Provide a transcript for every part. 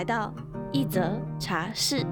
来到一则茶室。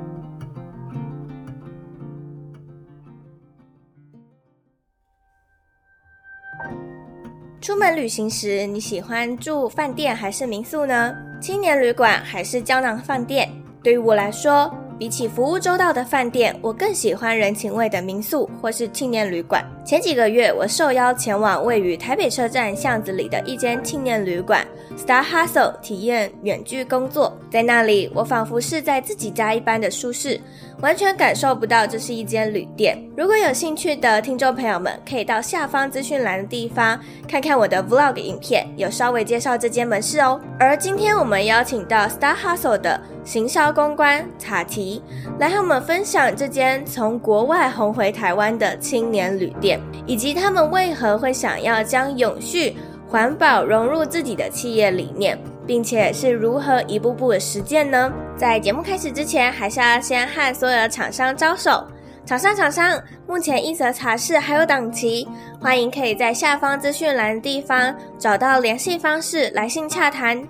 出门旅行时，你喜欢住饭店还是民宿呢？青年旅馆还是胶囊饭店？对于我来说，比起服务周到的饭店，我更喜欢人情味的民宿或是青年旅馆。前几个月，我受邀前往位于台北车站巷子里的一间青年旅馆 Star Hustle 体验远距工作。在那里，我仿佛是在自己家一般的舒适，完全感受不到这是一间旅店。如果有兴趣的听众朋友们，可以到下方资讯栏的地方看看我的 Vlog 影片，有稍微介绍这间门市哦。而今天我们邀请到 Star Hustle 的行销公关查提来和我们分享这间从国外红回台湾的青年旅店，以及他们为何会想要将永续环保融入自己的企业理念，并且是如何一步步的实践呢？在节目开始之前，还是要先和所有的厂商招手。厂商厂商，目前一则茶室还有档期，欢迎可以在下方资讯栏的地方找到联系方式来信洽谈。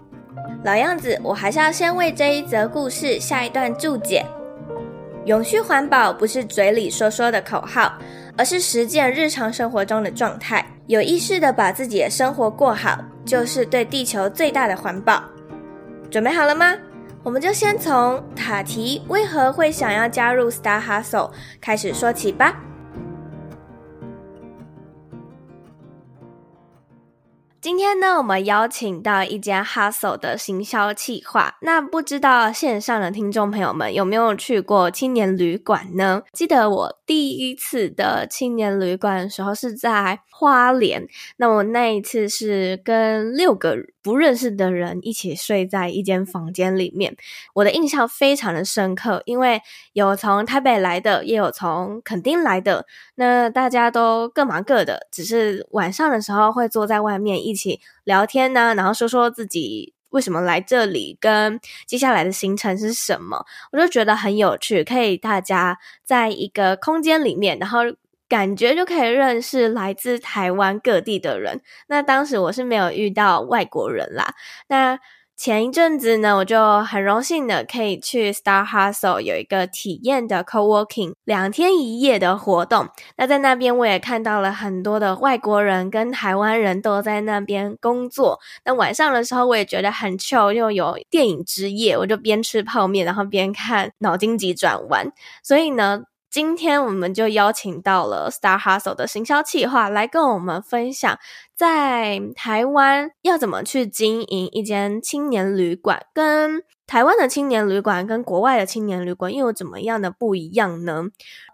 老样子，我还是要先为这一则故事下一段注解。永续环保不是嘴里说说的口号，而是实践日常生活中的状态。有意识地把自己的生活过好，就是对地球最大的环保。准备好了吗？我们就先从塔提为何会想要加入 Star Hustle 开始说起吧。今天呢，我们邀请到一家 Hustle 的行销企划。那不知道线上的听众朋友们有没有去过青年旅馆呢？记得我第一次的青年旅馆的时候是在花莲。那我那一次是跟六个不认识的人一起睡在一间房间里面，我的印象非常的深刻，因为有从台北来的，也有从垦丁来的。那大家都各忙各的，只是晚上的时候会坐在外面。一起聊天呢，然后说说自己为什么来这里，跟接下来的行程是什么，我就觉得很有趣，可以大家在一个空间里面，然后感觉就可以认识来自台湾各地的人。那当时我是没有遇到外国人啦，那。前一阵子呢，我就很荣幸的可以去 Star Hustle 有一个体验的 Co-working 两天一夜的活动。那在那边我也看到了很多的外国人跟台湾人都在那边工作。那晚上的时候我也觉得很 chill，又有电影之夜，我就边吃泡面，然后边看脑筋急转弯。所以呢，今天我们就邀请到了 Star Hustle 的行销企划来跟我们分享。在台湾要怎么去经营一间青年旅馆？跟台湾的青年旅馆跟国外的青年旅馆又有怎么样的不一样呢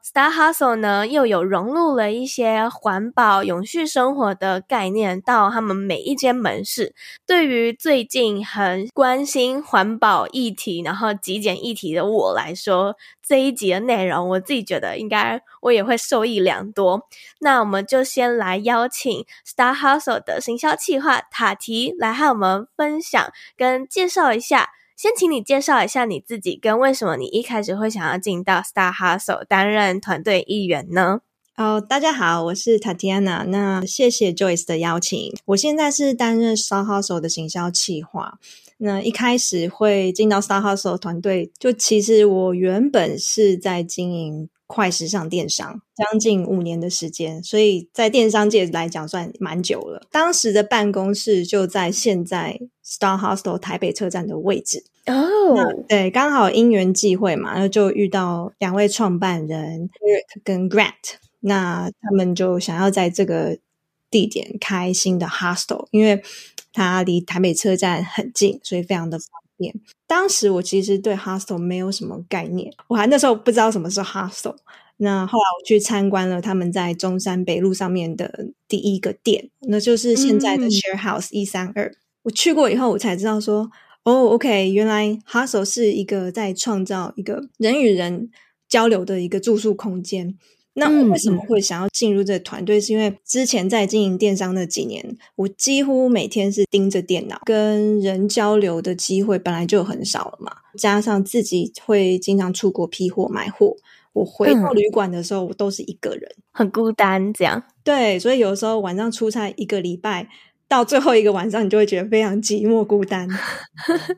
？Star Hustle 呢又有融入了一些环保、永续生活的概念到他们每一间门市。对于最近很关心环保议题，然后极简议题的我来说，这一集的内容我自己觉得应该我也会受益良多。那我们就先来邀请 Star Hustle 的行销企划塔提来和我们分享跟介绍一下。先请你介绍一下你自己，跟为什么你一开始会想要进到 Star Hustle 担任团队一员呢？哦，大家好，我是 Tatiana。那谢谢 Joyce 的邀请。我现在是担任 Star Hustle 的行销企划。那一开始会进到 Star Hustle 团队，就其实我原本是在经营快时尚电商，将近五年的时间，所以在电商界来讲算蛮久了。当时的办公室就在现在。Star Hustle 台北车站的位置哦，oh. 对，刚好因缘际会嘛，然后就遇到两位创办人 Eric 跟 Grant，那他们就想要在这个地点开新的 Hostel，因为它离台北车站很近，所以非常的方便。当时我其实对 Hostel 没有什么概念，我还那时候不知道什么是 Hostel。那后来我去参观了他们在中山北路上面的第一个店，那就是现在的 Share House 一三二。我去过以后，我才知道说，哦、oh，OK，原来 Hostel 是一个在创造一个人与人交流的一个住宿空间。那我为什么会想要进入这个团队？嗯、是因为之前在经营电商那几年，我几乎每天是盯着电脑，跟人交流的机会本来就很少了嘛。加上自己会经常出国批货买货，我回到旅馆的时候，我都是一个人，很孤单。这样对，所以有时候晚上出差一个礼拜。到最后一个晚上，你就会觉得非常寂寞孤单。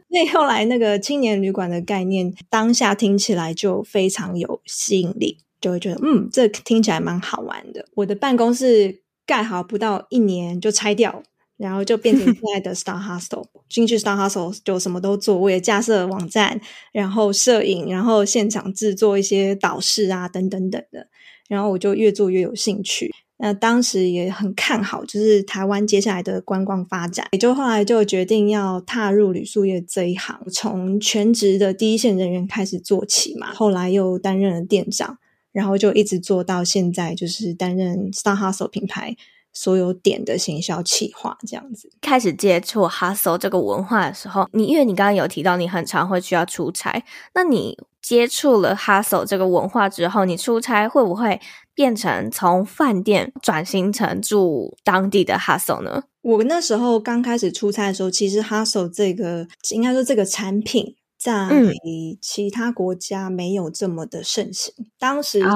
那后来那个青年旅馆的概念，当下听起来就非常有吸引力，就会觉得嗯，这听起来蛮好玩的。我的办公室盖好不到一年就拆掉，然后就变成现在的 Star Hostel。进去 Star Hostel 就什么都做，我也架设网站，然后摄影，然后现场制作一些导视啊，等等等的。然后我就越做越有兴趣。那当时也很看好，就是台湾接下来的观光发展，也就后来就决定要踏入旅宿业这一行，从全职的第一线人员开始做起嘛。后来又担任了店长，然后就一直做到现在，就是担任 Star Hostel 品牌所有点的行销企划这样子。开始接触 Hustle 这个文化的时候，你因为你刚刚有提到你很常会需要出差，那你接触了 Hostel 这个文化之后，你出差会不会？变成从饭店转型成住当地的 hostel 呢？我那时候刚开始出差的时候，其实 hostel 这个应该说这个产品在其他国家没有这么的盛行。嗯、当时是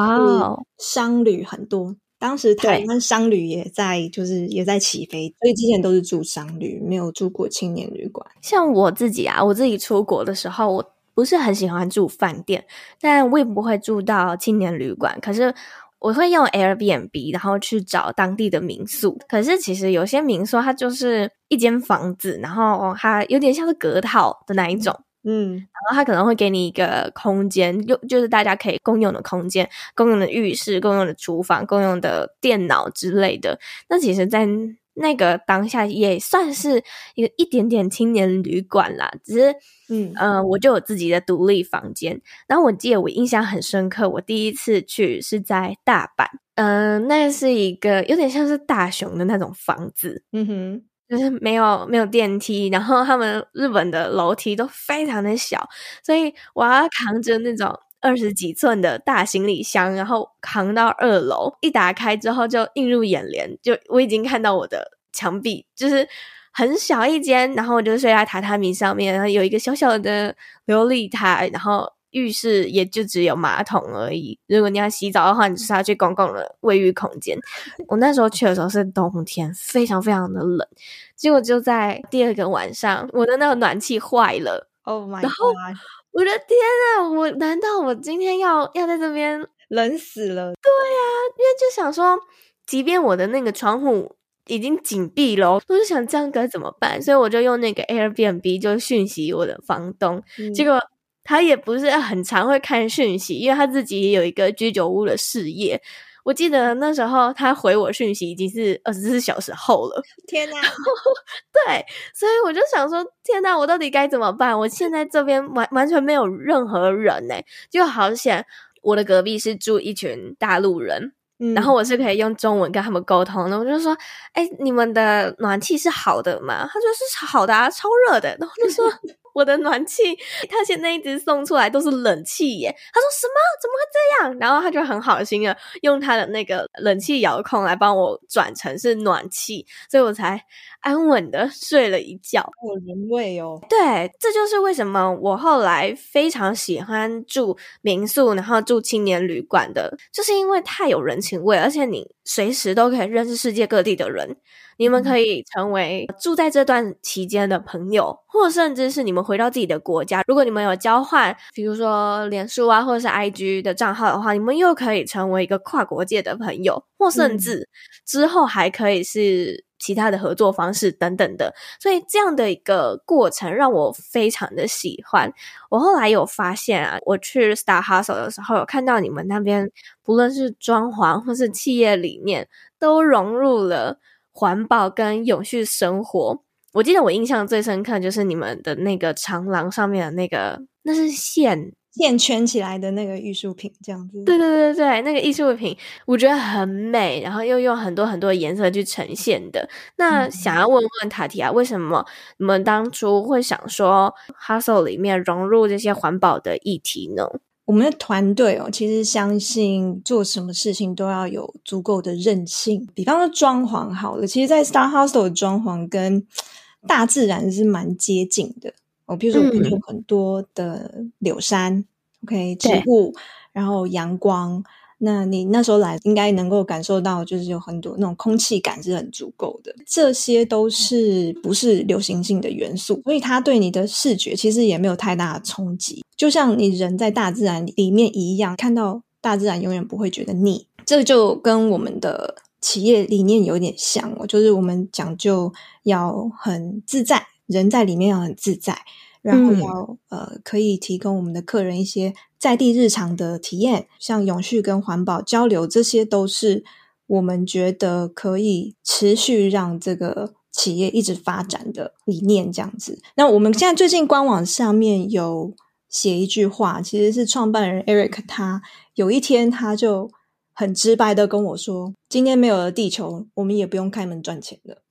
商旅很多，哦、当时台湾商旅也在，就是也在起飞，所以之前都是住商旅，没有住过青年旅馆。像我自己啊，我自己出国的时候，我不是很喜欢住饭店，但我也不会住到青年旅馆，可是。我会用 Airbnb，然后去找当地的民宿。可是其实有些民宿它就是一间房子，然后它有点像是隔套的那一种，嗯，然后它可能会给你一个空间，就就是大家可以共用的空间，共用的浴室，共用的厨房，共用的电脑之类的。那其实，在那个当下也算是一个一点点青年旅馆啦，只是，嗯呃，我就有自己的独立房间。然后我记得我印象很深刻，我第一次去是在大阪，嗯、呃，那是一个有点像是大熊的那种房子，嗯哼，就是没有没有电梯，然后他们日本的楼梯都非常的小，所以我要扛着那种。二十几寸的大行李箱，然后扛到二楼，一打开之后就映入眼帘，就我已经看到我的墙壁，就是很小一间，然后我就睡在榻榻米上面，然后有一个小小的琉璃台，然后浴室也就只有马桶而已。如果你要洗澡的话，你就是要去公共的卫浴空间。我那时候去的时候是冬天，非常非常的冷，结果就在第二个晚上，我的那个暖气坏了。Oh my god！然后我的天啊！我难道我今天要要在这边冷死了？对呀、啊，因为就想说，即便我的那个窗户已经紧闭了，我就想这样该怎么办？所以我就用那个 Airbnb 就讯息我的房东，嗯、结果他也不是很常会看讯息，因为他自己也有一个居酒屋的事业。我记得那时候他回我讯息已经是二十四小时后了。天哪！对，所以我就想说，天哪，我到底该怎么办？我现在这边完完全没有任何人呢，就好险我的隔壁是住一群大陆人，嗯，然后我是可以用中文跟他们沟通的。我就说，哎，你们的暖气是好的吗？他说是好的啊，超热的。然后我就说。我的暖气，他现在一直送出来都是冷气耶。他说什么？怎么会这样？然后他就很好心的用他的那个冷气遥控来帮我转成是暖气，所以我才安稳的睡了一觉。有人味哦。对，这就是为什么我后来非常喜欢住民宿，然后住青年旅馆的，就是因为太有人情味，而且你随时都可以认识世界各地的人。你们可以成为住在这段期间的朋友，或甚至是你们回到自己的国家。如果你们有交换，比如说脸书啊，或者是 IG 的账号的话，你们又可以成为一个跨国界的朋友，或甚至之后还可以是其他的合作方式等等的。所以这样的一个过程让我非常的喜欢。我后来有发现啊，我去 Star Hostel 的时候，有看到你们那边不论是装潢或是企业理念，都融入了。环保跟永续生活，我记得我印象最深刻就是你们的那个长廊上面的那个，那是线线圈起来的那个艺术品，这样子。对对对对，那个艺术品我觉得很美，然后又用很多很多颜色去呈现的。那想要问问塔提亚，为什么你们当初会想说 Hustle 里面融入这些环保的议题呢？我们的团队哦，其实相信做什么事情都要有足够的韧性。比方说装潢好了，其实，在 Star Hustle 的装潢跟大自然是蛮接近的。哦，比如说我们有很多的柳杉、嗯、，OK，植物，然后阳光。那你那时候来，应该能够感受到，就是有很多那种空气感是很足够的。这些都是不是流行性的元素，所以它对你的视觉其实也没有太大的冲击。就像你人在大自然里面一样，看到大自然永远不会觉得腻。这就跟我们的企业理念有点像哦，就是我们讲究要很自在，人在里面要很自在。然后要、嗯、呃，可以提供我们的客人一些在地日常的体验，像永续跟环保交流，这些都是我们觉得可以持续让这个企业一直发展的理念。这样子，那我们现在最近官网上面有写一句话，其实是创办人 Eric 他有一天他就很直白的跟我说：“今天没有了地球，我们也不用开门赚钱了。”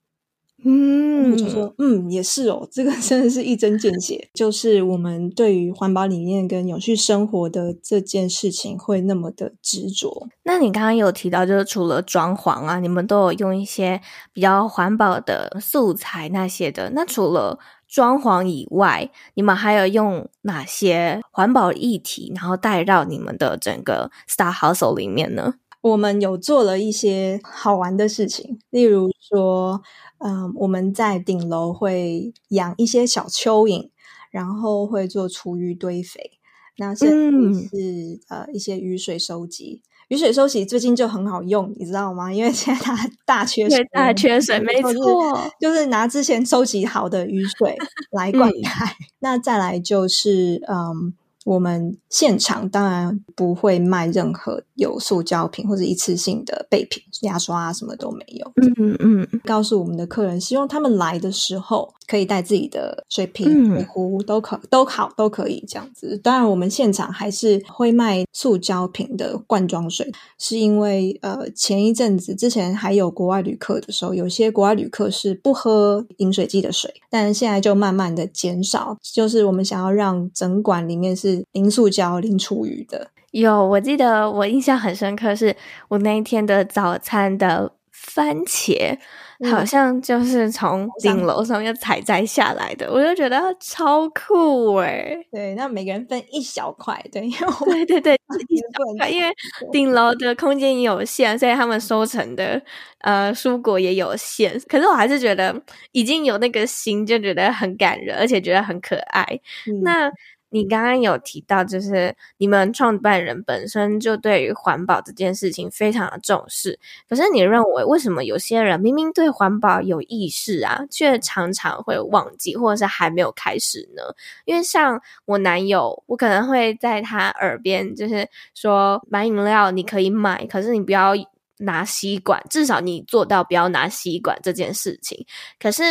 嗯，我就说，嗯，也是哦，这个真的是一针见血，就是我们对于环保理念跟永续生活的这件事情会那么的执着。那你刚刚有提到，就是除了装潢啊，你们都有用一些比较环保的素材那些的。那除了装潢以外，你们还有用哪些环保议题，然后带到你们的整个 Star Hustle 里面呢？我们有做了一些好玩的事情，例如说。嗯，我们在顶楼会养一些小蚯蚓，然后会做厨余堆肥。那现在是、嗯、呃一些雨水收集，雨水收集最近就很好用，你知道吗？因为现在它 大缺水，大缺水，没错，就是拿之前收集好的雨水来灌溉。嗯、那再来就是嗯。我们现场当然不会卖任何有塑胶瓶或者一次性的备品，牙刷啊什么都没有。嗯嗯，告诉我们的客人，希望他们来的时候可以带自己的水瓶、水壶，都可都好都可以这样子。当然，我们现场还是会卖塑胶瓶的罐装水，是因为呃前一阵子之前还有国外旅客的时候，有些国外旅客是不喝饮水机的水，但现在就慢慢的减少，就是我们想要让整馆里面是。零塑胶、零厨余的。有，我记得我印象很深刻，是我那一天的早餐的番茄，嗯、好像就是从顶楼上面采摘下来的，我就觉得超酷哎、欸、对，那每个人分一小块，对，因为对对对，一小块，因为顶楼的空间也有限，所以他们收成的呃蔬果也有限。可是我还是觉得已经有那个心，就觉得很感人，而且觉得很可爱。嗯、那。你刚刚有提到，就是你们创办人本身就对于环保这件事情非常的重视。可是你认为，为什么有些人明明对环保有意识啊，却常常会忘记，或者是还没有开始呢？因为像我男友，我可能会在他耳边就是说，买饮料你可以买，可是你不要拿吸管，至少你做到不要拿吸管这件事情。可是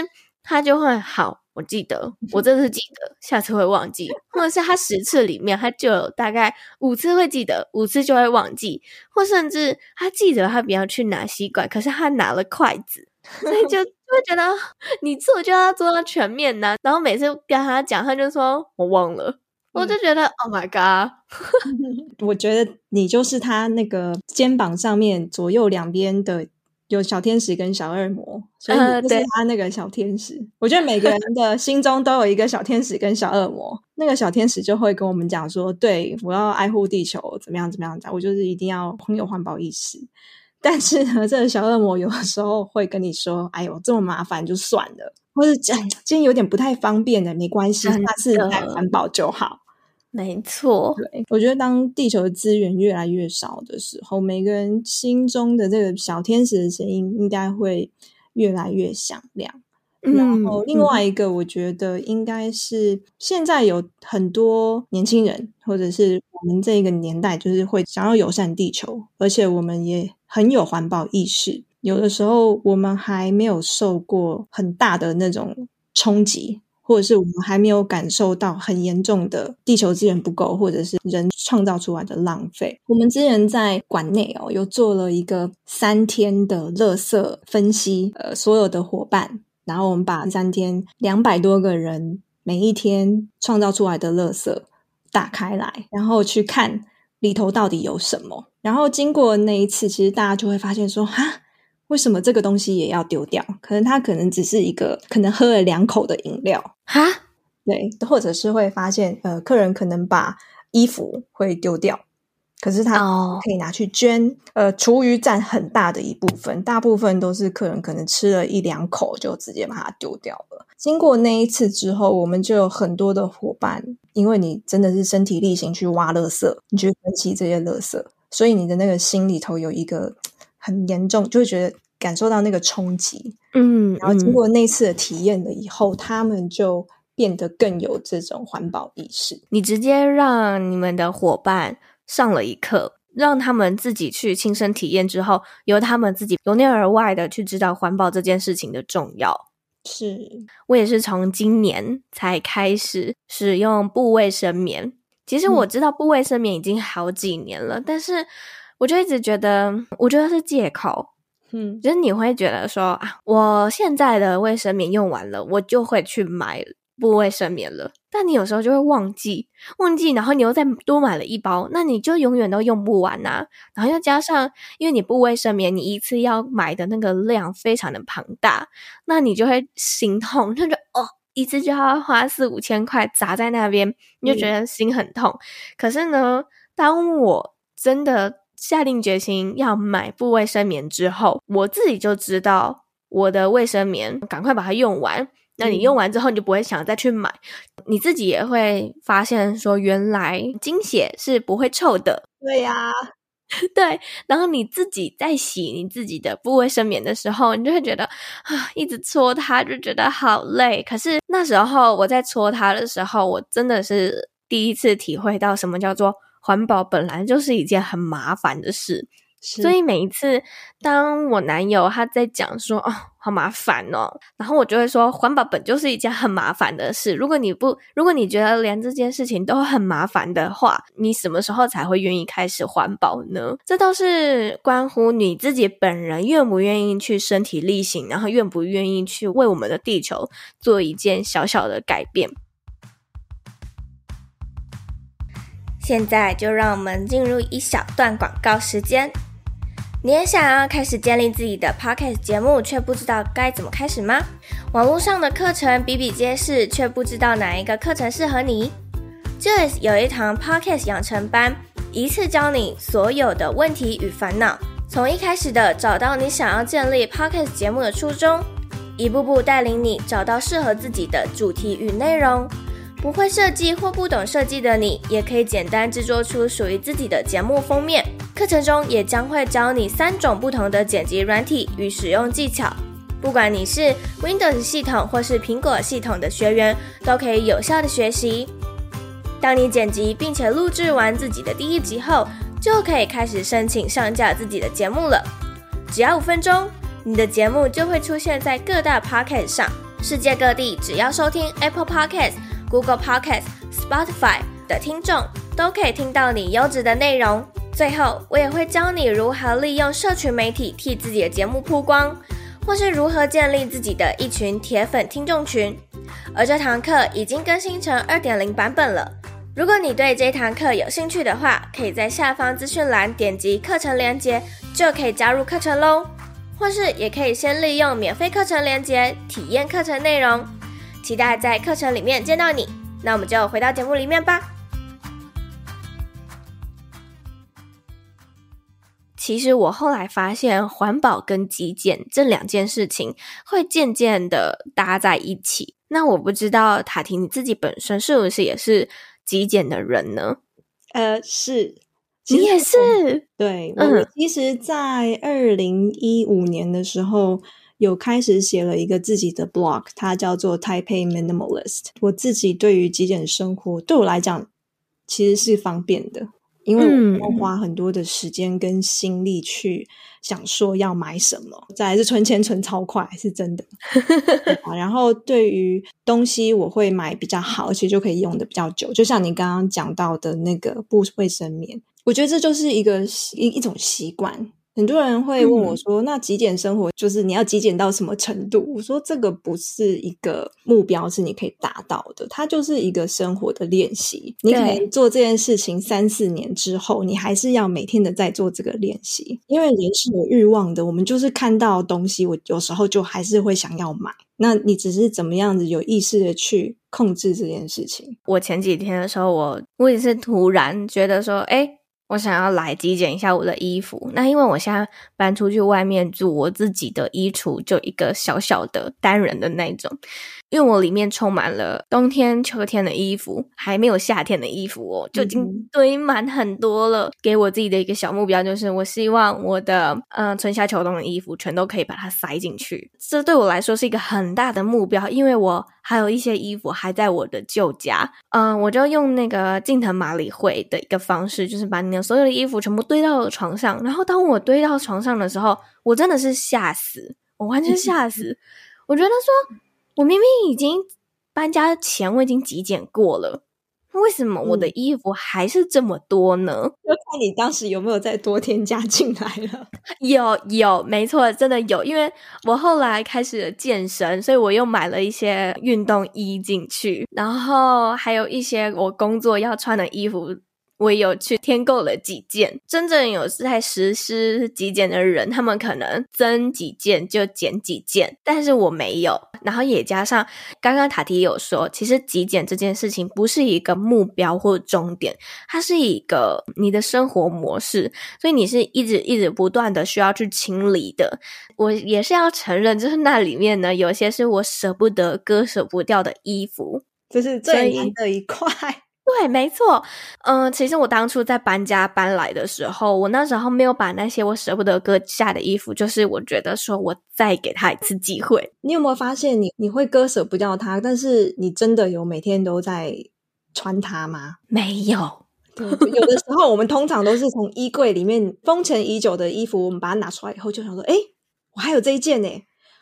他就会好。我记得，我这次记得，下次会忘记，或者是他十次里面，他就有大概五次会记得，五次就会忘记，或甚至他记得他不要去拿吸管，可是他拿了筷子，所以就 就会觉得你做就要做到全面呢。然后每次跟他讲，他就说我忘了，我就觉得、嗯、Oh my God，我觉得你就是他那个肩膀上面左右两边的。有小天使跟小恶魔，所以你就是他那个小天使。Uh, 我觉得每个人的 心中都有一个小天使跟小恶魔。那个小天使就会跟我们讲说：“对，我要爱护地球，怎么样怎么样讲，我就是一定要很有环保意识。”但是呢，这个小恶魔有的时候会跟你说：“哎呦，这么麻烦就算了，或者讲今天有点不太方便的，没关系，下次来环保就好。”没错，对，我觉得当地球的资源越来越少的时候，每个人心中的这个小天使的声音应该会越来越响亮。嗯、然后另外一个，我觉得应该是现在有很多年轻人，或者是我们这个年代，就是会想要友善地球，而且我们也很有环保意识。有的时候我们还没有受过很大的那种冲击。或者是我们还没有感受到很严重的地球资源不够，或者是人创造出来的浪费。我们之前在馆内哦，又做了一个三天的垃圾分析，呃，所有的伙伴，然后我们把三天两百多个人每一天创造出来的垃圾打开来，然后去看里头到底有什么。然后经过那一次，其实大家就会发现说，哈。为什么这个东西也要丢掉？可能它可能只是一个可能喝了两口的饮料哈，对，或者是会发现，呃，客人可能把衣服会丢掉，可是他可以拿去捐。Oh. 呃，厨余占很大的一部分，大部分都是客人可能吃了一两口就直接把它丢掉了。经过那一次之后，我们就有很多的伙伴，因为你真的是身体力行去挖垃圾，你去分析这些垃圾，所以你的那个心里头有一个。很严重，就会觉得感受到那个冲击，嗯，然后经过那次的体验了以后，嗯，他们就变得更有这种环保意识。你直接让你们的伙伴上了一课，让他们自己去亲身体验之后，由他们自己由内而外的去知道环保这件事情的重要。是，我也是从今年才开始使用布卫生棉。其实我知道布卫生棉已经好几年了，嗯，但是。我就一直觉得，我觉得是借口，嗯，就是你会觉得说啊，我现在的卫生棉用完了，我就会去买布卫生棉了。但你有时候就会忘记，忘记，然后你又再多买了一包，那你就永远都用不完呐。然后又加上，因为你布卫生棉，你一次要买的那个量非常的庞大，那你就会心痛，那就哦，一次就要花四五千块砸在那边，你就觉得心很痛。可是呢，当我真的。下定决心要买布卫生棉之后，我自己就知道我的卫生棉赶快把它用完。那你用完之后，你就不会想再去买。你自己也会发现说，原来经血是不会臭的。对呀，对。然后你自己在洗你自己的布卫生棉的时候，你就会觉得啊，一直搓它就觉得好累。可是那时候我在搓它的时候，我真的是第一次体会到什么叫做。环保本来就是一件很麻烦的事，所以每一次当我男友他在讲说哦，好麻烦哦，然后我就会说，环保本就是一件很麻烦的事。如果你不，如果你觉得连这件事情都很麻烦的话，你什么时候才会愿意开始环保呢？这都是关乎你自己本人愿不愿意去身体力行，然后愿不愿意去为我们的地球做一件小小的改变。现在就让我们进入一小段广告时间。你也想要开始建立自己的 podcast 节目，却不知道该怎么开始吗？网络上的课程比比皆是，却不知道哪一个课程适合你？Joyce 有一堂 podcast 养成班，一次教你所有的问题与烦恼，从一开始的找到你想要建立 podcast 节目的初衷，一步步带领你找到适合自己的主题与内容。不会设计或不懂设计的你，也可以简单制作出属于自己的节目封面。课程中也将会教你三种不同的剪辑软体与使用技巧。不管你是 Windows 系统或是苹果系统的学员，都可以有效的学习。当你剪辑并且录制完自己的第一集后，就可以开始申请上架自己的节目了。只要五分钟，你的节目就会出现在各大 Pocket 上，世界各地只要收听 Apple Pocket。Google Podcast、Spotify 的听众都可以听到你优质的内容。最后，我也会教你如何利用社群媒体替自己的节目曝光，或是如何建立自己的一群铁粉听众群。而这堂课已经更新成二点零版本了。如果你对这堂课有兴趣的话，可以在下方资讯栏点击课程链接，就可以加入课程喽。或是也可以先利用免费课程链接体验课程内容。期待在课程里面见到你，那我们就回到节目里面吧。其实我后来发现，环保跟极简这两件事情会渐渐的搭在一起。那我不知道塔婷你自己本身是不是也是极简的人呢？呃，是，你也是。对，嗯其实，在二零一五年的时候。有开始写了一个自己的 blog，它叫做 Taipei Minimalist。我自己对于极简生活，对我来讲其实是方便的，因为我要花很多的时间跟心力去想说要买什么。再来是存钱存超快，是真的。然后对于东西，我会买比较好，而且就可以用的比较久。就像你刚刚讲到的那个布卫生棉，我觉得这就是一个一一种习惯。很多人会问我说：“嗯、那极简生活就是你要极简到什么程度？”我说：“这个不是一个目标，是你可以达到的。它就是一个生活的练习。你可能做这件事情三四年之后，你还是要每天的在做这个练习。因为人是有欲望的，我们就是看到东西，我有时候就还是会想要买。那你只是怎么样子有意识的去控制这件事情？我前几天的时候，我我也是突然觉得说，哎。我想要来极简一下我的衣服，那因为我现在搬出去外面住，我自己的衣橱就一个小小的单人的那种。因为我里面充满了冬天、秋天的衣服，还没有夏天的衣服哦，就已经堆满很多了。给我自己的一个小目标就是，我希望我的嗯、呃、春夏秋冬的衣服全都可以把它塞进去。这对我来说是一个很大的目标，因为我还有一些衣服还在我的旧家。嗯、呃，我就用那个近藤麻里惠的一个方式，就是把你的所有的衣服全部堆到了床上。然后当我堆到床上的时候，我真的是吓死，我完全 吓死。我觉得说。我明明已经搬家前我已经极简过了，为什么我的衣服还是这么多呢？就看你当时有没有再多添加进来了。有有，没错，真的有，因为我后来开始了健身，所以我又买了一些运动衣进去，然后还有一些我工作要穿的衣服。我有去添购了几件，真正有在实施极简的人，他们可能增几件就减几件，但是我没有。然后也加上刚刚塔提有说，其实极简这件事情不是一个目标或终点，它是一个你的生活模式，所以你是一直一直不断的需要去清理的。我也是要承认，就是那里面呢，有些是我舍不得、割舍不掉的衣服，这是最难的一块。对，没错，嗯、呃，其实我当初在搬家搬来的时候，我那时候没有把那些我舍不得割下的衣服，就是我觉得说我再给他一次机会。你有没有发现你，你你会割舍不掉它，但是你真的有每天都在穿它吗？没有。对，有的时候我们通常都是从衣柜里面封尘已久的衣服，我们把它拿出来以后，就想说，哎，我还有这一件呢。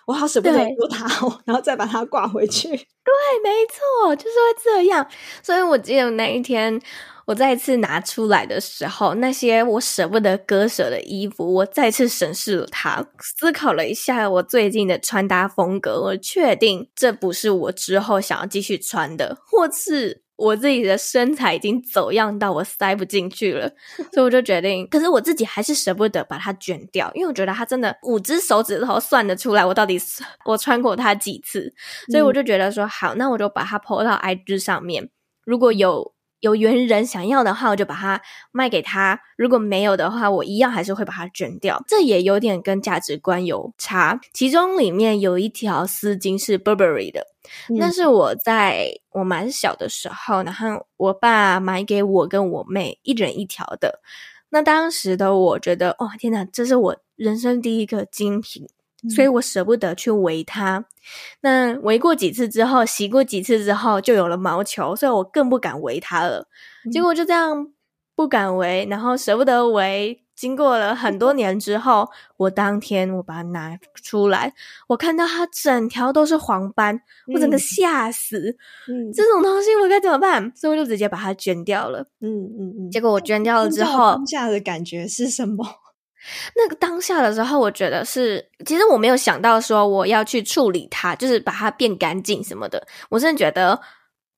我好舍不得丢它哦，然后再把它挂回去。对，没错，就是会这样。所以我记得那一天我再次拿出来的时候，那些我舍不得割舍的衣服，我再次审视了它，思考了一下我最近的穿搭风格，我确定这不是我之后想要继续穿的，或是。我自己的身材已经走样到我塞不进去了，所以我就决定。可是我自己还是舍不得把它卷掉，因为我觉得它真的五只手指头算得出来我到底 我穿过它几次，所以我就觉得说好，那我就把它 po 到 IG 上面。如果有有缘人想要的话，我就把它卖给他；如果没有的话，我一样还是会把它卷掉。这也有点跟价值观有差。其中里面有一条丝巾是 Burberry 的。那是我在我蛮小的时候，然后我爸买给我跟我妹一人一条的。那当时的我觉得，哦，天哪，这是我人生第一个精品，所以我舍不得去围它。那围过几次之后，洗过几次之后，就有了毛球，所以我更不敢围它了。结果就这样不敢围，然后舍不得围。经过了很多年之后，我当天我把它拿出来，我看到它整条都是黄斑，我真的吓死。嗯，这种东西我该怎么办？所以我就直接把它捐掉了。嗯嗯嗯。结果我捐掉了之后，当下的感觉是什么？那个当下的时候，我觉得是，其实我没有想到说我要去处理它，就是把它变干净什么的。我真的觉得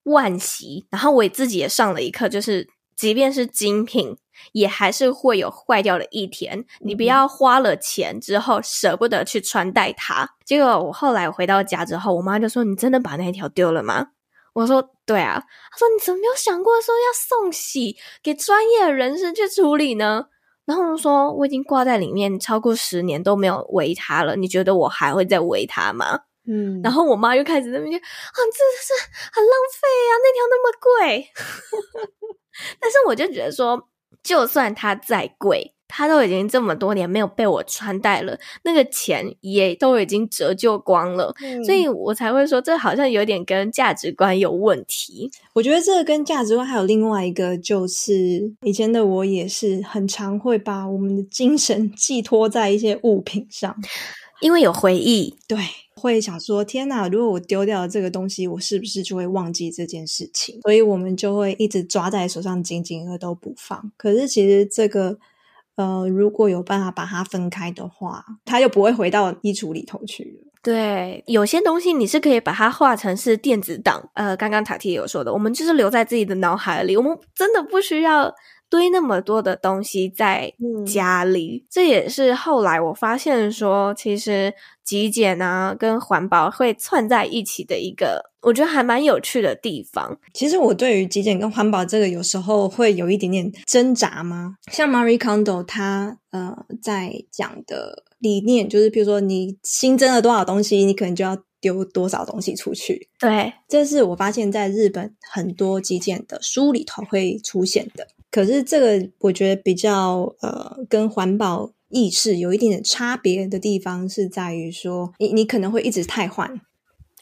惋惜。然后我自己也上了一课，就是即便是精品。也还是会有坏掉的一天，你不要花了钱之后舍不得去穿戴它。结果我后来回到家之后，我妈就说：“你真的把那一条丢了吗？”我说：“对啊。”她说：“你怎么没有想过说要送洗给专业人士去处理呢？”然后我说：“我已经挂在里面超过十年都没有围它了，你觉得我还会再围它吗？”嗯，然后我妈又开始在那边啊，这是很浪费啊，那条那么贵。但是我就觉得说。就算它再贵，它都已经这么多年没有被我穿戴了，那个钱也都已经折旧光了，嗯、所以我才会说这好像有点跟价值观有问题。我觉得这个跟价值观还有另外一个，就是以前的我也是很常会把我们的精神寄托在一些物品上，因为有回忆，对，会想说天哪，如果我丢掉了这个东西，我是不是就会忘记这件事情？所以我们就会一直抓在手上，紧紧的都不放。可是其实这个。呃，如果有办法把它分开的话，它就不会回到衣橱里头去了。对，有些东西你是可以把它化成是电子档。呃，刚刚塔提有说的，我们就是留在自己的脑海里，我们真的不需要堆那么多的东西在家里。嗯。这也是后来我发现说，其实极简啊跟环保会串在一起的一个。我觉得还蛮有趣的地方。其实我对于极简跟环保这个，有时候会有一点点挣扎吗？像 Marie Kondo 他呃在讲的理念，就是比如说你新增了多少东西，你可能就要丢多少东西出去。对，这是我发现在日本很多极简的书里头会出现的。可是这个我觉得比较呃跟环保意识有一点点差别的地方，是在于说你你可能会一直汰换。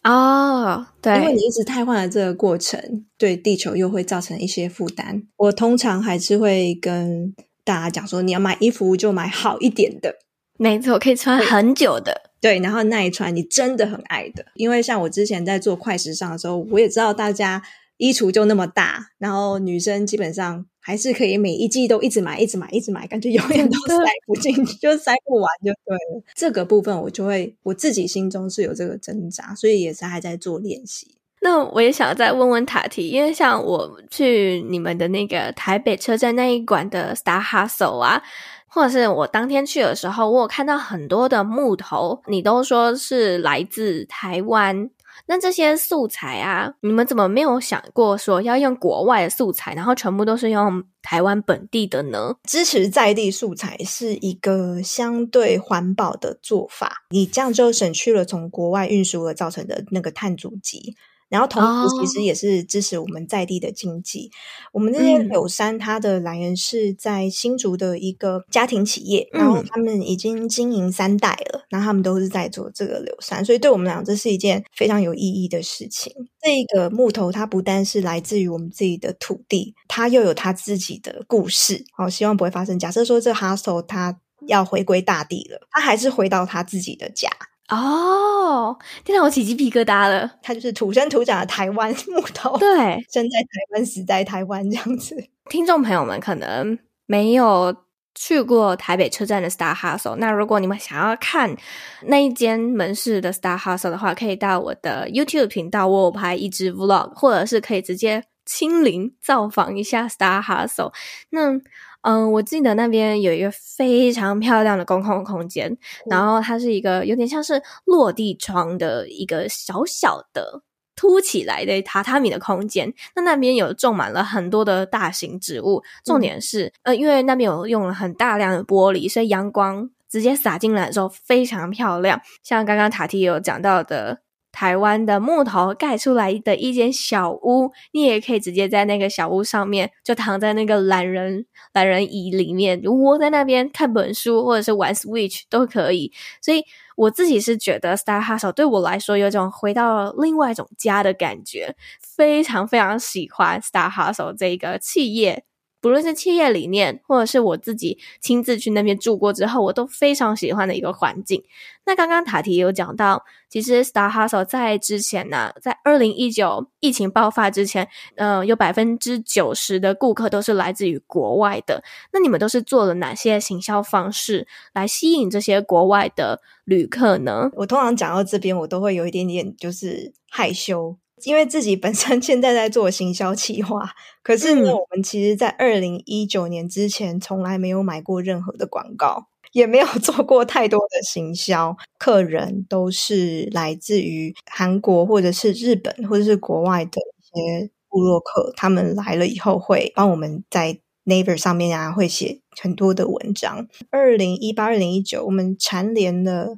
哦，对，因为你一直汰换的这个过程，对地球又会造成一些负担。我通常还是会跟大家讲说，你要买衣服就买好一点的，没错，可以穿很久的，对，对，然后耐穿，你真的很爱的。因为像我之前在做快时尚的时候，我也知道大家衣橱就那么大，然后女生基本上。还是可以每一季都一直买，一直买，一直买，感觉永远都塞不进去，就塞不完就对了。这个部分我就会我自己心中是有这个挣扎，所以也是还在做练习。那我也想再问问塔提，因为像我去你们的那个台北车站那一馆的 Star Hustle 啊，或者是我当天去的时候，我有看到很多的木头，你都说是来自台湾。那这些素材啊，你们怎么没有想过说要用国外的素材，然后全部都是用台湾本地的呢？支持在地素材是一个相对环保的做法，你这样就省去了从国外运输而造成的那个碳足迹。然后同时，其实也是支持我们在地的经济。Oh. 我们这些柳山，它的来源是在新竹的一个家庭企业，嗯、然后他们已经经营三代了，然后他们都是在做这个柳山，所以对我们来讲，这是一件非常有意义的事情。这个木头它不但是来自于我们自己的土地，它又有它自己的故事。好，希望不会发生。假设说这 hostel 它要回归大地了，它还是回到它自己的家。哦，天哪，我起鸡皮疙瘩了！它就是土生土长的台湾木头，对，生在台湾，死在台湾这样子。听众朋友们可能没有去过台北车站的 Star Hustle，那如果你们想要看那一间门市的 Star Hustle 的话，可以到我的 YouTube 频道，我有拍一支 Vlog，或者是可以直接亲临造访一下 Star Hustle。那嗯，我记得那边有一个非常漂亮的公共空间，嗯、然后它是一个有点像是落地窗的一个小小的凸起来的榻榻米的空间。那那边有种满了很多的大型植物，重点是，嗯、呃，因为那边有用了很大量的玻璃，所以阳光直接洒进来的时候非常漂亮。像刚刚塔提有讲到的。台湾的木头盖出来的一间小屋，你也可以直接在那个小屋上面，就躺在那个懒人懒人椅里面，窝在那边看本书或者是玩 Switch 都可以。所以我自己是觉得 Star Hustle 对我来说有种回到另外一种家的感觉，非常非常喜欢 Star Hustle 这个企业。不论是企业理念，或者是我自己亲自去那边住过之后，我都非常喜欢的一个环境。那刚刚塔提有讲到，其实 Star Hustle 在之前呢、在二零一九疫情爆发之前，嗯、有百分之九十的顾客都是来自于国外的。那你们都是做了哪些行销方式来吸引这些国外的旅客呢？我通常讲到这边，我都会有一点点就是害羞。因为自己本身 现在在做行销企划，可是呢，我们其实，在二零一九年之前，从来没有买过任何的广告，也没有 做过太多的行销。客人都是来自于韩国或者是日本或者是国外的一些部落客，他们来了以后会帮我们在 Naver 上面啊，会写很多的文章。二零一八、二零一九，我们蝉联了。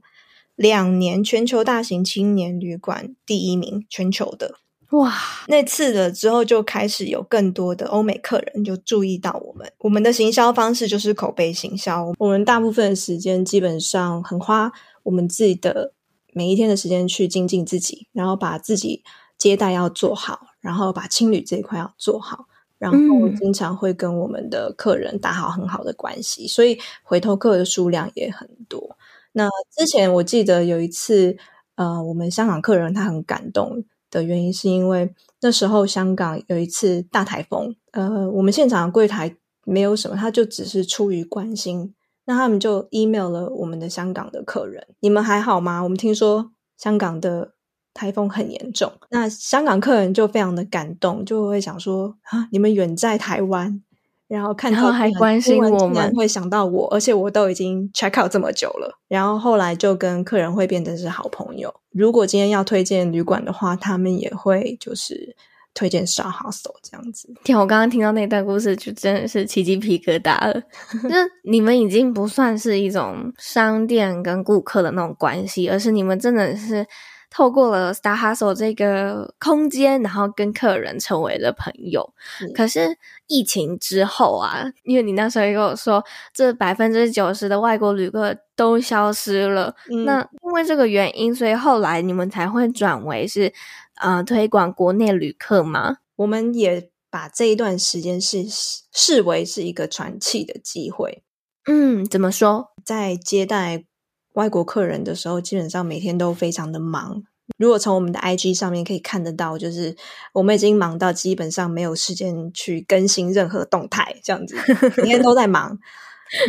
两年全球大型青年旅馆第一名，全球的哇，那次了之后就开始有更多的欧美客人就注意到我们。我们的行销方式就是口碑行销，我们大部分的时间基本上很花我们自己的每一天的时间去精进自己，然后把自己接待要做好，然后把青旅这一块要做好，然后经常会跟我们的客人打好很好的关系，所以回头客的数量也很多。那之前我记得有一次，呃，我们香港客人他很感动。的原因是因为那时候香港有一次大台风，呃，我们现场柜台没有什么，他就只是出于关心，那他们就 email 了我们的香港的客人，你们还好吗？我们听说香港的台风很严重，那香港客人就非常的感动，就会想说啊，你们远在台湾。然后看到还关心我们，会想到我，而且我都已经 check out 这么久了。然后后来就跟客人会变成是好朋友。如果今天要推荐旅馆的话，他们也会就是推荐 Star Hostel 这样子。天，我刚刚听到那段故事，就真的是起鸡皮疙瘩了。就是你们已经不算是一种商店跟顾客的那种关系，而是你们真的是。透过了 Star Hustle 这个空间，然后跟客人成为了朋友。嗯、可是疫情之后啊，因为你那时候也跟我说，这百分之九十的外国旅客都消失了。嗯、那因为这个原因，所以后来你们才会转为是呃推广国内旅客吗？我们也把这一段时间是视为是一个传气的机会。嗯，怎么说？在接待。外国客人的时候，基本上每天都非常的忙。如果从我们的 IG 上面可以看得到，就是我们已经忙到基本上没有时间去更新任何动态，这样子 每天都在忙。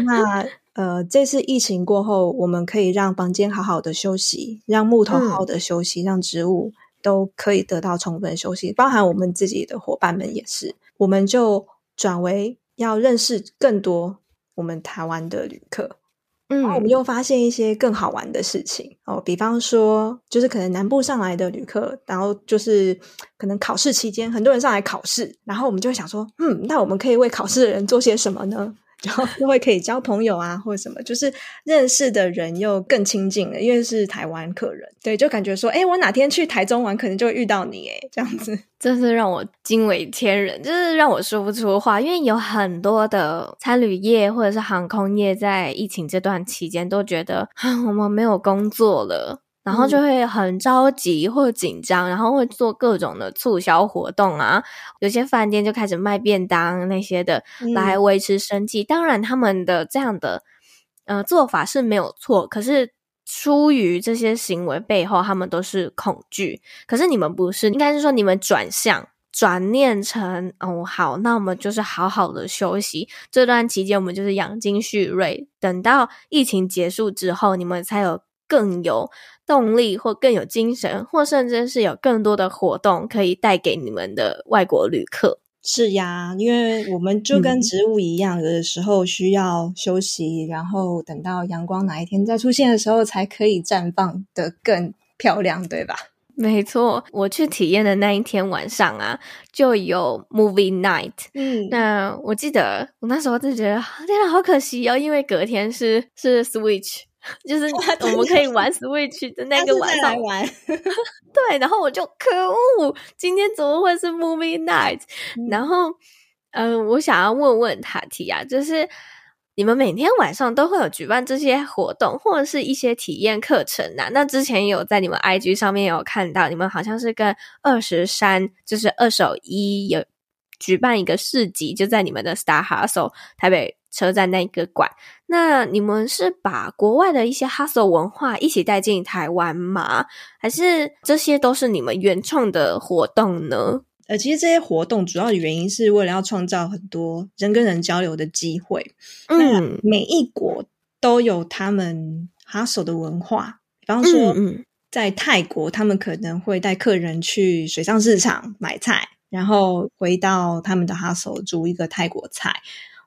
那呃，这次疫情过后，我们可以让房间好好的休息，让木头好好的休息，嗯、让植物都可以得到充分休息，包含我们自己的伙伴们也是。我们就转为要认识更多我们台湾的旅客。嗯，我们又发现一些更好玩的事情哦，比方说，就是可能南部上来的旅客，然后就是可能考试期间，很多人上来考试，然后我们就会想说，嗯，那我们可以为考试的人做些什么呢？然后就会可以交朋友啊，或者什么，就是认识的人又更亲近了，因为是台湾客人，对，就感觉说，诶，我哪天去台中玩，可能就会遇到你，诶，这样子，真是让我惊为天人，就是让我说不出话，因为有很多的餐旅业或者是航空业在疫情这段期间都觉得，啊，我们没有工作了。然后就会很着急或紧张，然后会做各种的促销活动啊。有些饭店就开始卖便当那些的，来维持生计。嗯、当然，他们的这样的呃做法是没有错，可是出于这些行为背后，他们都是恐惧。可是你们不是，应该是说你们转向转念成哦，好，那我们就是好好的休息。这段期间，我们就是养精蓄锐，等到疫情结束之后，你们才有更有。动力或更有精神，或甚至是有更多的活动可以带给你们的外国旅客。是呀，因为我们就跟植物一样，有的时候需要休息，嗯、然后等到阳光哪一天再出现的时候，才可以绽放的更漂亮，对吧？没错，我去体验的那一天晚上啊，就有 movie night。嗯，那我记得我那时候就觉得，天啊，好可惜哦，因为隔天是是 Switch。就是我们可以玩 Switch 的那个晚上玩，对，然后我就可恶，今天怎么会是 Movie Night？嗯、然后，嗯、呃，我想要问问塔提亚，就是你们每天晚上都会有举办这些活动，或者是一些体验课程呐、啊？那之前有在你们 IG 上面有看到，你们好像是跟二十三，就是二手一有举办一个市集，就在你们的 Star Hustle 台北。车站那个馆，那你们是把国外的一些 hustle 文化一起带进台湾吗？还是这些都是你们原创的活动呢？呃，其实这些活动主要的原因是为了要创造很多人跟人交流的机会。嗯，每一国都有他们 hustle 的文化，比方说，嗯，在泰国，他们可能会带客人去水上市场买菜，然后回到他们的 hustle 煮一个泰国菜。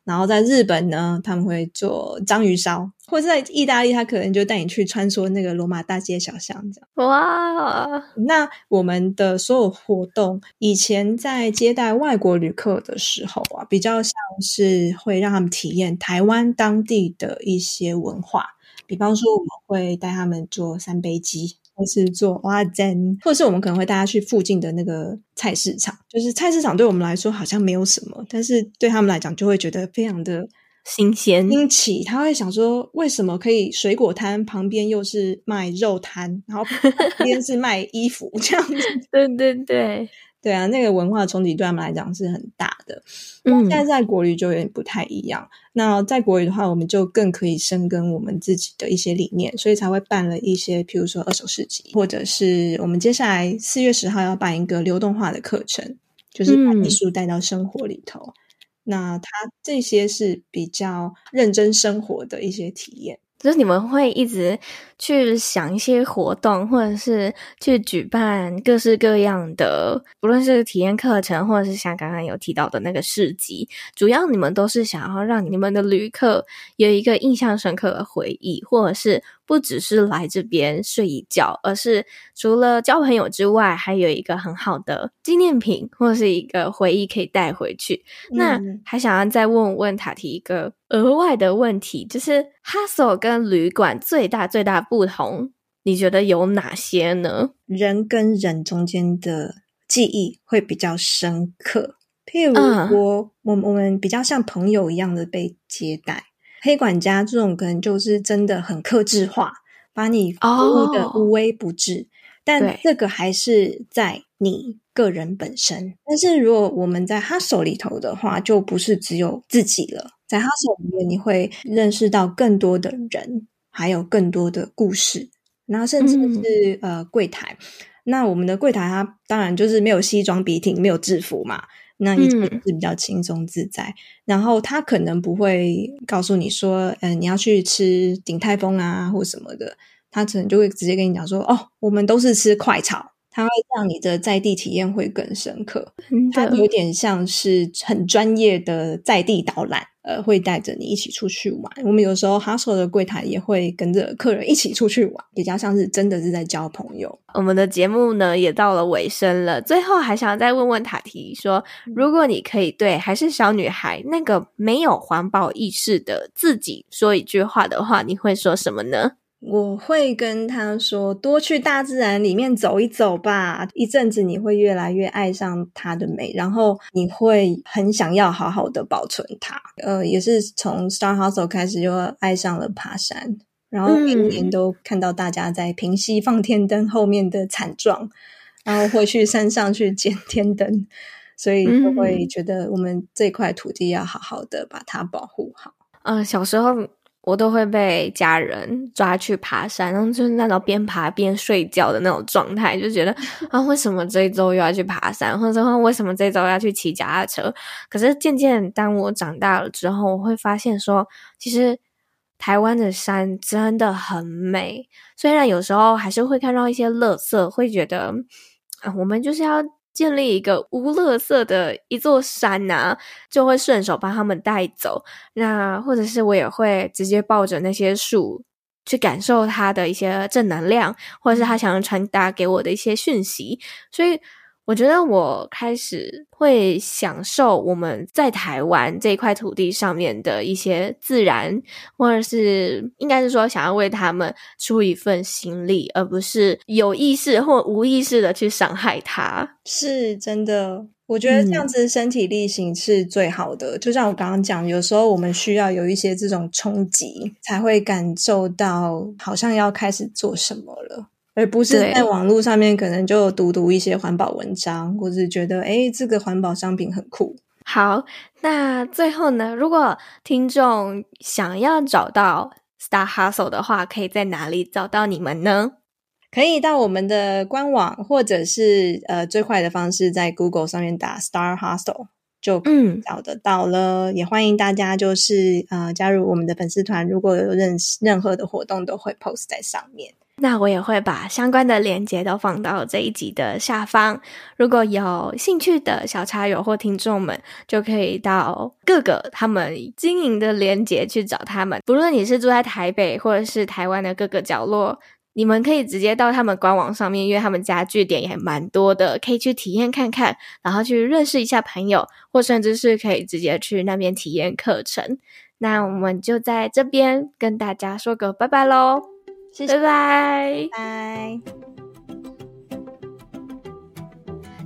然后在日本呢，他们会做章鱼烧，或者在意大利，他可能就带你去穿梭那个罗马大街小巷这样。哇！那我们的所有活动，以前在接待外国旅客的时候啊，比较像是会让他们体验台湾当地的一些文化，比方说，我们会带他们做三杯鸡，或是做蚵仔煎，或者是我们可能会带他去附近的那个菜市场。就是菜市场对我们来说好像没有什么，但是对他们来讲就会觉得非常的新鲜、新奇。他会想说，为什么可以水果摊旁边又是卖肉摊，然后旁边是卖衣服这样子？对对对。对啊，那个文化冲击对他们来讲是很大的。那现在在国旅就有点不太一样。嗯、那在国旅的话，我们就更可以深耕我们自己的一些理念，所以才会办了一些，譬如说二手市集，或者是我们接下来四月十号要办一个流动化的课程，就是把艺术带到生活里头。嗯、那它这些是比较认真生活的一些体验。就是你们会一直去想一些活动，或者是去举办各式各样的，不论是体验课程，或者是像刚刚有提到的那个市集，主要你们都是想要让你们的旅客有一个印象深刻的回忆，或者是。不只是来这边睡一觉，而是除了交朋友之外，还有一个很好的纪念品或是一个回忆可以带回去。嗯、那还想要再问问塔提一个额外的问题，就是 hostel 跟旅馆最大最大不同，你觉得有哪些呢？人跟人中间的记忆会比较深刻，譬如说，我、嗯、我们比较像朋友一样的被接待。黑管家这种可能就是真的很克制化，把你服务的无微不至。Oh, 但这个还是在你个人本身。但是如果我们在 hostel 里头的话，就不是只有自己了。在 hostel 里面，你会认识到更多的人，还有更多的故事。然后甚至是、嗯、呃柜台，那我们的柜台它当然就是没有西装笔挺，没有制服嘛。那一切是比较轻松自在，嗯、然后他可能不会告诉你说，嗯、呃，你要去吃鼎泰丰啊，或什么的，他可能就会直接跟你讲说，哦，我们都是吃快炒，他会让你的在地体验会更深刻，它有点像是很专业的在地导览。呃，会带着你一起出去玩。我们有时候 hostel 的柜台也会跟着客人一起出去玩，比较像是真的是在交朋友。我们的节目呢也到了尾声了，最后还想再问问塔提说，如果你可以对还是小女孩那个没有环保意识的自己说一句话的话，你会说什么呢？我会跟他说：“多去大自然里面走一走吧，一阵子你会越来越爱上它的美，然后你会很想要好好的保存它。”呃，也是从 Star Hostel 开始就爱上了爬山，然后每年都看到大家在平溪放天灯后面的惨状，然后会去山上去捡天灯，所以就会觉得我们这块土地要好好的把它保护好。嗯、呃，小时候。我都会被家人抓去爬山，然后就是那种边爬边睡觉的那种状态，就觉得 啊，为什么这一周又要去爬山，或者说为什么这一周要去骑脚踏车？可是渐渐当我长大了之后，我会发现说，其实台湾的山真的很美，虽然有时候还是会看到一些垃圾，会觉得啊，我们就是要。建立一个无垃圾的一座山呐、啊，就会顺手把他们带走。那或者是我也会直接抱着那些树，去感受它的一些正能量，或者是它想要传达给我的一些讯息。所以。我觉得我开始会享受我们在台湾这块土地上面的一些自然，或者是应该是说想要为他们出一份心力，而不是有意识或无意识的去伤害他。是真的，我觉得这样子身体力行是最好的。嗯、就像我刚刚讲，有时候我们需要有一些这种冲击，才会感受到好像要开始做什么了。而不是在网络上面可能就读读一些环保文章，或是觉得诶这个环保商品很酷。好，那最后呢，如果听众想要找到 Star Hostel 的话，可以在哪里找到你们呢？可以到我们的官网，或者是呃最快的方式，在 Google 上面打 Star Hostel 就找得到了。嗯、也欢迎大家就是呃加入我们的粉丝团，如果有任任何的活动，都会 post 在上面。那我也会把相关的链接都放到这一集的下方，如果有兴趣的小茶友或听众们，就可以到各个他们经营的链接去找他们。不论你是住在台北或者是台湾的各个角落，你们可以直接到他们官网上面，因为他们家据点也蛮多的，可以去体验看看，然后去认识一下朋友，或甚至是可以直接去那边体验课程。那我们就在这边跟大家说个拜拜喽，谢谢，拜拜，拜。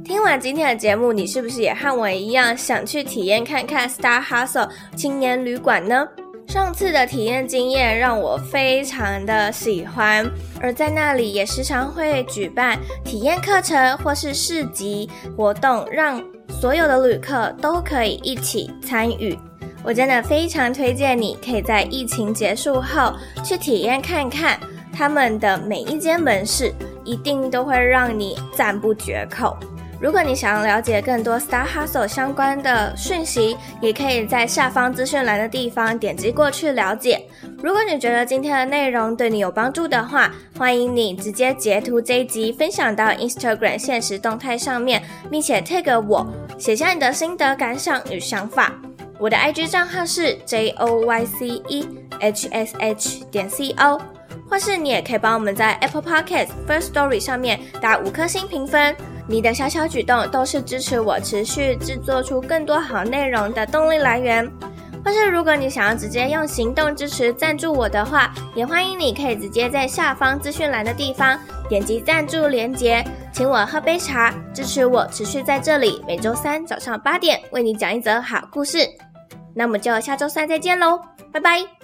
听完今天的节目，你是不是也和我一样想去体验看看 Star Hustle 青年旅馆呢？上次的体验经验让我非常的喜欢，而在那里也时常会举办体验课程或是市集活动，让所有的旅客都可以一起参与。我真的非常推荐你，可以在疫情结束后去体验看看他们的每一间门市，一定都会让你赞不绝口。如果你想要了解更多 Star Hustle 相关的讯息，也可以在下方资讯栏的地方点击过去了解。如果你觉得今天的内容对你有帮助的话，欢迎你直接截图这一集分享到 Instagram 现实动态上面，并且 tag 我，写下你的心得感想与想法。我的 IG 账号是 J O Y C E H S H 点 C O，或是你也可以帮我们在 Apple Podcast First Story 上面打五颗星评分。你的小小举动都是支持我持续制作出更多好内容的动力来源。或是如果你想要直接用行动支持赞助我的话，也欢迎你可以直接在下方资讯栏的地方点击赞助连结，请我喝杯茶，支持我持续在这里每周三早上八点为你讲一则好故事。那么就下周三再见喽，拜拜。